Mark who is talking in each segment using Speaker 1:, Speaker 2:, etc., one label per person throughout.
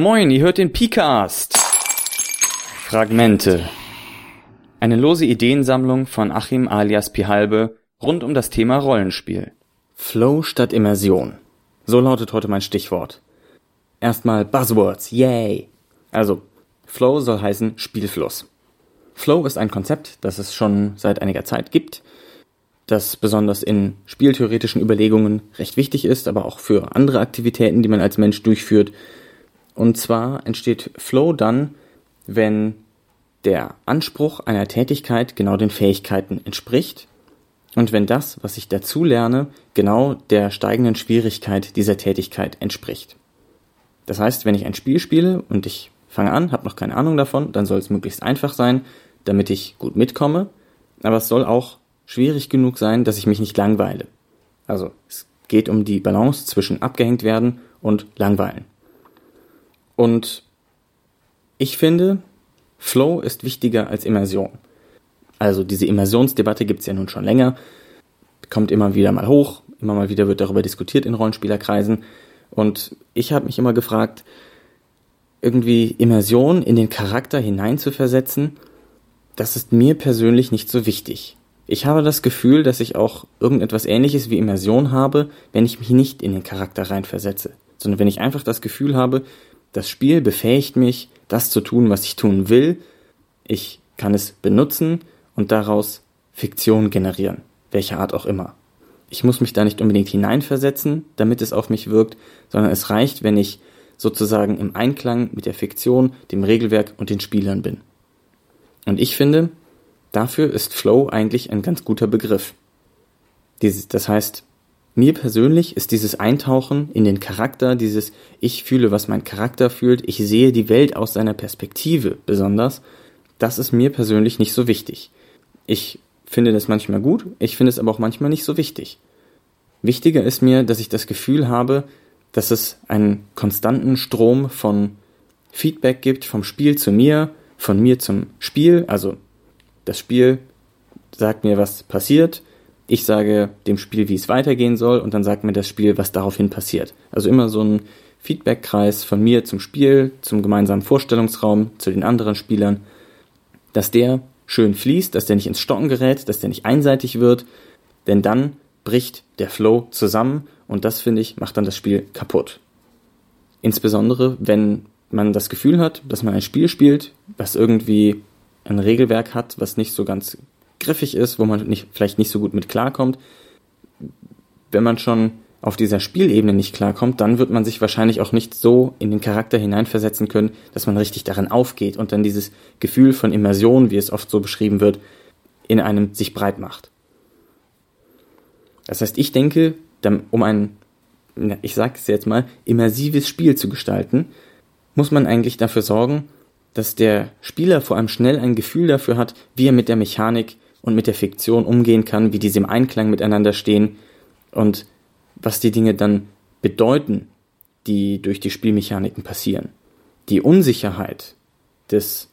Speaker 1: Moin, ihr hört den Picast. Fragmente. Eine lose Ideensammlung von Achim alias Pihalbe rund um das Thema Rollenspiel. Flow statt Immersion. So lautet heute mein Stichwort. Erstmal Buzzwords, yay! Also, Flow soll heißen Spielfluss. Flow ist ein Konzept, das es schon seit einiger Zeit gibt, das besonders in spieltheoretischen Überlegungen recht wichtig ist, aber auch für andere Aktivitäten, die man als Mensch durchführt. Und zwar entsteht Flow dann, wenn der Anspruch einer Tätigkeit genau den Fähigkeiten entspricht und wenn das, was ich dazu lerne, genau der steigenden Schwierigkeit dieser Tätigkeit entspricht. Das heißt, wenn ich ein Spiel spiele und ich fange an, habe noch keine Ahnung davon, dann soll es möglichst einfach sein, damit ich gut mitkomme, aber es soll auch schwierig genug sein, dass ich mich nicht langweile. Also es geht um die Balance zwischen abgehängt werden und langweilen. Und ich finde, Flow ist wichtiger als Immersion. Also diese Immersionsdebatte gibt's ja nun schon länger, kommt immer wieder mal hoch, immer mal wieder wird darüber diskutiert in Rollenspielerkreisen. Und ich habe mich immer gefragt, irgendwie Immersion in den Charakter hineinzuversetzen, das ist mir persönlich nicht so wichtig. Ich habe das Gefühl, dass ich auch irgendetwas ähnliches wie Immersion habe, wenn ich mich nicht in den Charakter reinversetze, sondern wenn ich einfach das Gefühl habe, das Spiel befähigt mich, das zu tun, was ich tun will. Ich kann es benutzen und daraus Fiktion generieren, welcher Art auch immer. Ich muss mich da nicht unbedingt hineinversetzen, damit es auf mich wirkt, sondern es reicht, wenn ich sozusagen im Einklang mit der Fiktion, dem Regelwerk und den Spielern bin. Und ich finde, dafür ist Flow eigentlich ein ganz guter Begriff. Das heißt, mir persönlich ist dieses Eintauchen in den Charakter, dieses Ich fühle, was mein Charakter fühlt, ich sehe die Welt aus seiner Perspektive besonders, das ist mir persönlich nicht so wichtig. Ich finde das manchmal gut, ich finde es aber auch manchmal nicht so wichtig. Wichtiger ist mir, dass ich das Gefühl habe, dass es einen konstanten Strom von Feedback gibt vom Spiel zu mir, von mir zum Spiel. Also das Spiel sagt mir, was passiert. Ich sage dem Spiel, wie es weitergehen soll, und dann sagt mir das Spiel, was daraufhin passiert. Also immer so ein Feedbackkreis von mir zum Spiel, zum gemeinsamen Vorstellungsraum, zu den anderen Spielern, dass der schön fließt, dass der nicht ins Stocken gerät, dass der nicht einseitig wird, denn dann bricht der Flow zusammen und das, finde ich, macht dann das Spiel kaputt. Insbesondere, wenn man das Gefühl hat, dass man ein Spiel spielt, was irgendwie ein Regelwerk hat, was nicht so ganz griffig ist, wo man nicht, vielleicht nicht so gut mit klarkommt. Wenn man schon auf dieser Spielebene nicht klarkommt, dann wird man sich wahrscheinlich auch nicht so in den Charakter hineinversetzen können, dass man richtig darin aufgeht und dann dieses Gefühl von Immersion, wie es oft so beschrieben wird, in einem sich breit macht. Das heißt, ich denke, um ein, ich sage es jetzt mal, immersives Spiel zu gestalten, muss man eigentlich dafür sorgen, dass der Spieler vor allem schnell ein Gefühl dafür hat, wie er mit der Mechanik und mit der Fiktion umgehen kann, wie diese im Einklang miteinander stehen und was die Dinge dann bedeuten, die durch die Spielmechaniken passieren. Die Unsicherheit des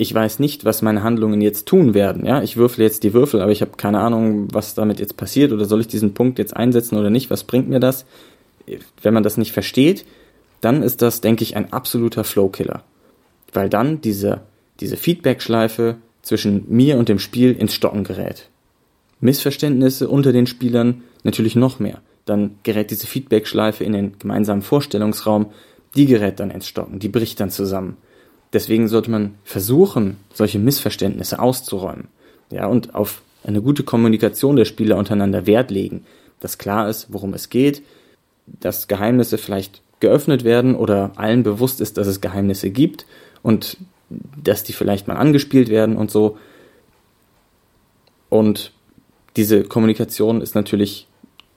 Speaker 1: ich weiß nicht, was meine Handlungen jetzt tun werden. Ja, ich würfle jetzt die Würfel, aber ich habe keine Ahnung, was damit jetzt passiert oder soll ich diesen Punkt jetzt einsetzen oder nicht? Was bringt mir das? Wenn man das nicht versteht, dann ist das, denke ich, ein absoluter Flowkiller, weil dann diese diese Feedback-Schleife zwischen mir und dem Spiel ins Stocken gerät. Missverständnisse unter den Spielern natürlich noch mehr. Dann gerät diese Feedback-Schleife in den gemeinsamen Vorstellungsraum, die gerät dann ins Stocken, die bricht dann zusammen. Deswegen sollte man versuchen, solche Missverständnisse auszuräumen. Ja, und auf eine gute Kommunikation der Spieler untereinander Wert legen, dass klar ist, worum es geht, dass Geheimnisse vielleicht geöffnet werden oder allen bewusst ist, dass es Geheimnisse gibt und dass die vielleicht mal angespielt werden und so. Und diese Kommunikation ist natürlich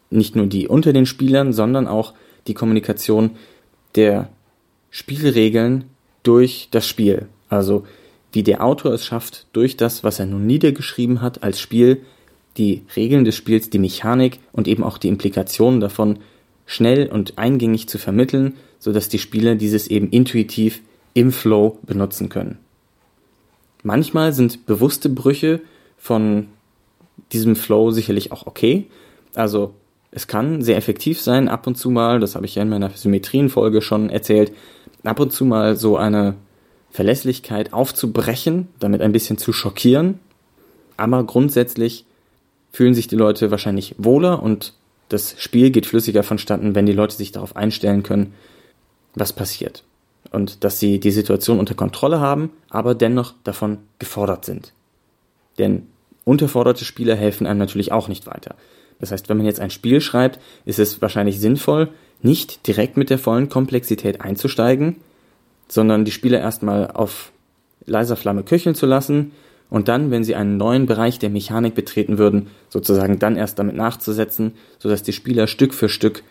Speaker 1: nicht nur die unter den Spielern, sondern auch die Kommunikation der Spielregeln durch das Spiel. Also wie der Autor es schafft, durch das, was er nun niedergeschrieben hat als Spiel, die Regeln des Spiels, die Mechanik und eben auch die Implikationen davon schnell und eingängig zu vermitteln, so dass die Spieler dieses eben intuitiv im Flow benutzen können. Manchmal sind bewusste Brüche von diesem Flow sicherlich auch okay. Also es kann sehr effektiv sein, ab und zu mal, das habe ich ja in meiner Symmetrienfolge schon erzählt, ab und zu mal so eine Verlässlichkeit aufzubrechen, damit ein bisschen zu schockieren. Aber grundsätzlich fühlen sich die Leute wahrscheinlich wohler und das Spiel geht flüssiger vonstatten, wenn die Leute sich darauf einstellen können, was passiert. Und dass sie die Situation unter Kontrolle haben, aber dennoch davon gefordert sind. Denn unterforderte Spieler helfen einem natürlich auch nicht weiter. Das heißt, wenn man jetzt ein Spiel schreibt, ist es wahrscheinlich sinnvoll, nicht direkt mit der vollen Komplexität einzusteigen, sondern die Spieler erstmal auf leiser Flamme köcheln zu lassen und dann, wenn sie einen neuen Bereich der Mechanik betreten würden, sozusagen dann erst damit nachzusetzen, sodass die Spieler Stück für Stück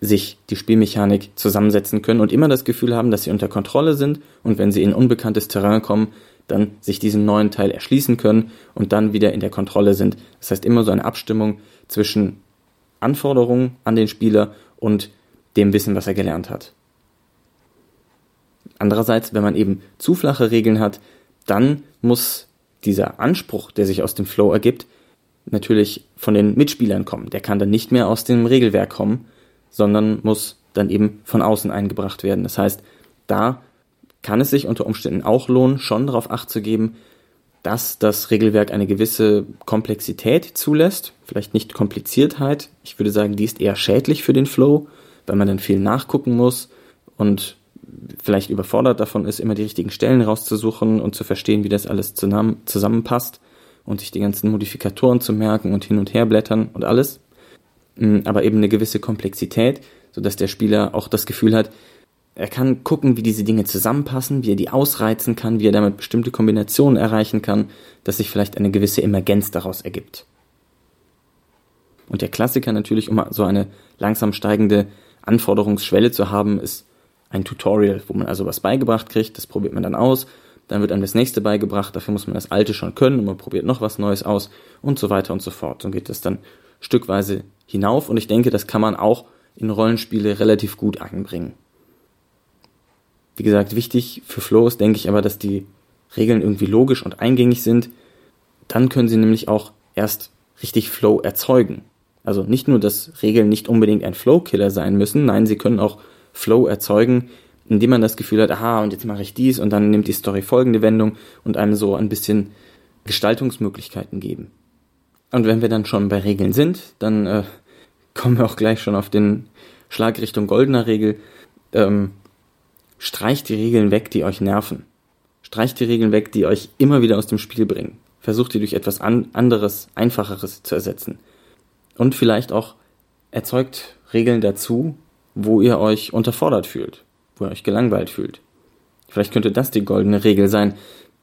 Speaker 1: sich die Spielmechanik zusammensetzen können und immer das Gefühl haben, dass sie unter Kontrolle sind und wenn sie in unbekanntes Terrain kommen, dann sich diesen neuen Teil erschließen können und dann wieder in der Kontrolle sind. Das heißt immer so eine Abstimmung zwischen Anforderungen an den Spieler und dem Wissen, was er gelernt hat. Andererseits, wenn man eben zu flache Regeln hat, dann muss dieser Anspruch, der sich aus dem Flow ergibt, natürlich von den Mitspielern kommen. Der kann dann nicht mehr aus dem Regelwerk kommen, sondern muss dann eben von außen eingebracht werden. Das heißt, da kann es sich unter Umständen auch lohnen, schon darauf acht zu geben, dass das Regelwerk eine gewisse Komplexität zulässt, vielleicht nicht Kompliziertheit. Ich würde sagen, die ist eher schädlich für den Flow, weil man dann viel nachgucken muss und vielleicht überfordert davon ist, immer die richtigen Stellen rauszusuchen und zu verstehen, wie das alles zusammenpasst und sich die ganzen Modifikatoren zu merken und hin und her blättern und alles. Aber eben eine gewisse Komplexität, sodass der Spieler auch das Gefühl hat, er kann gucken, wie diese Dinge zusammenpassen, wie er die ausreizen kann, wie er damit bestimmte Kombinationen erreichen kann, dass sich vielleicht eine gewisse Emergenz daraus ergibt. Und der Klassiker natürlich, um so eine langsam steigende Anforderungsschwelle zu haben, ist ein Tutorial, wo man also was beigebracht kriegt, das probiert man dann aus, dann wird einem das nächste beigebracht, dafür muss man das alte schon können und man probiert noch was Neues aus und so weiter und so fort. So geht das dann stückweise hinauf und ich denke, das kann man auch in Rollenspiele relativ gut einbringen. Wie gesagt, wichtig für Flow ist, denke ich aber, dass die Regeln irgendwie logisch und eingängig sind. Dann können sie nämlich auch erst richtig Flow erzeugen. Also nicht nur, dass Regeln nicht unbedingt ein Flow-Killer sein müssen, nein, sie können auch Flow erzeugen, indem man das Gefühl hat, aha, und jetzt mache ich dies und dann nimmt die Story folgende Wendung und einem so ein bisschen Gestaltungsmöglichkeiten geben. Und wenn wir dann schon bei Regeln sind, dann äh, kommen wir auch gleich schon auf den Schlag Richtung goldener Regel. Ähm, Streicht die Regeln weg, die euch nerven. Streicht die Regeln weg, die euch immer wieder aus dem Spiel bringen. Versucht die durch etwas an anderes, einfacheres zu ersetzen. Und vielleicht auch erzeugt Regeln dazu, wo ihr euch unterfordert fühlt, wo ihr euch gelangweilt fühlt. Vielleicht könnte das die goldene Regel sein,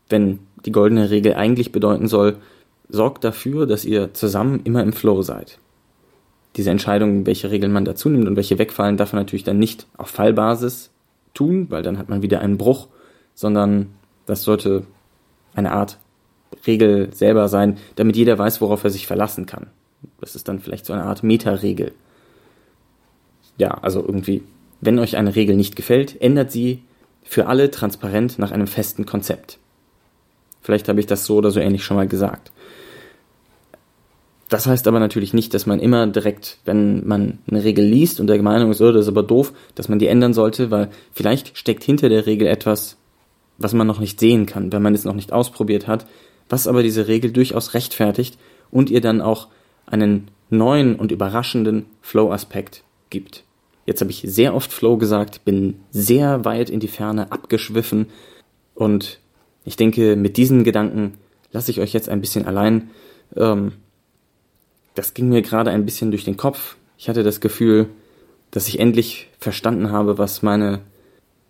Speaker 1: wenn die goldene Regel eigentlich bedeuten soll, sorgt dafür, dass ihr zusammen immer im Flow seid. Diese Entscheidung, welche Regeln man dazu nimmt und welche wegfallen, darf man natürlich dann nicht auf Fallbasis tun, weil dann hat man wieder einen Bruch, sondern das sollte eine Art Regel selber sein, damit jeder weiß, worauf er sich verlassen kann. Das ist dann vielleicht so eine Art Meta-Regel. Ja, also irgendwie, wenn euch eine Regel nicht gefällt, ändert sie für alle transparent nach einem festen Konzept. Vielleicht habe ich das so oder so ähnlich schon mal gesagt. Das heißt aber natürlich nicht, dass man immer direkt, wenn man eine Regel liest und der Meinung ist, oh, das ist aber doof, dass man die ändern sollte, weil vielleicht steckt hinter der Regel etwas, was man noch nicht sehen kann, wenn man es noch nicht ausprobiert hat, was aber diese Regel durchaus rechtfertigt und ihr dann auch einen neuen und überraschenden Flow-Aspekt gibt. Jetzt habe ich sehr oft Flow gesagt, bin sehr weit in die Ferne abgeschwiffen und ich denke, mit diesen Gedanken lasse ich euch jetzt ein bisschen allein. Ähm, das ging mir gerade ein bisschen durch den Kopf. Ich hatte das Gefühl, dass ich endlich verstanden habe, was meine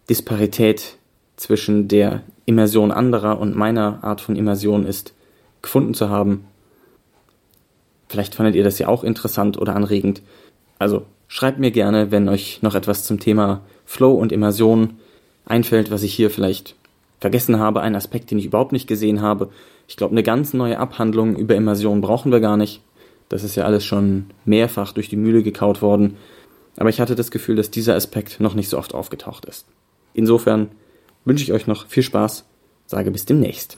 Speaker 1: Disparität zwischen der Immersion anderer und meiner Art von Immersion ist, gefunden zu haben. Vielleicht fandet ihr das ja auch interessant oder anregend. Also schreibt mir gerne, wenn euch noch etwas zum Thema Flow und Immersion einfällt, was ich hier vielleicht vergessen habe, ein Aspekt, den ich überhaupt nicht gesehen habe. Ich glaube, eine ganz neue Abhandlung über Immersion brauchen wir gar nicht. Das ist ja alles schon mehrfach durch die Mühle gekaut worden. Aber ich hatte das Gefühl, dass dieser Aspekt noch nicht so oft aufgetaucht ist. Insofern wünsche ich euch noch viel Spaß, sage bis demnächst.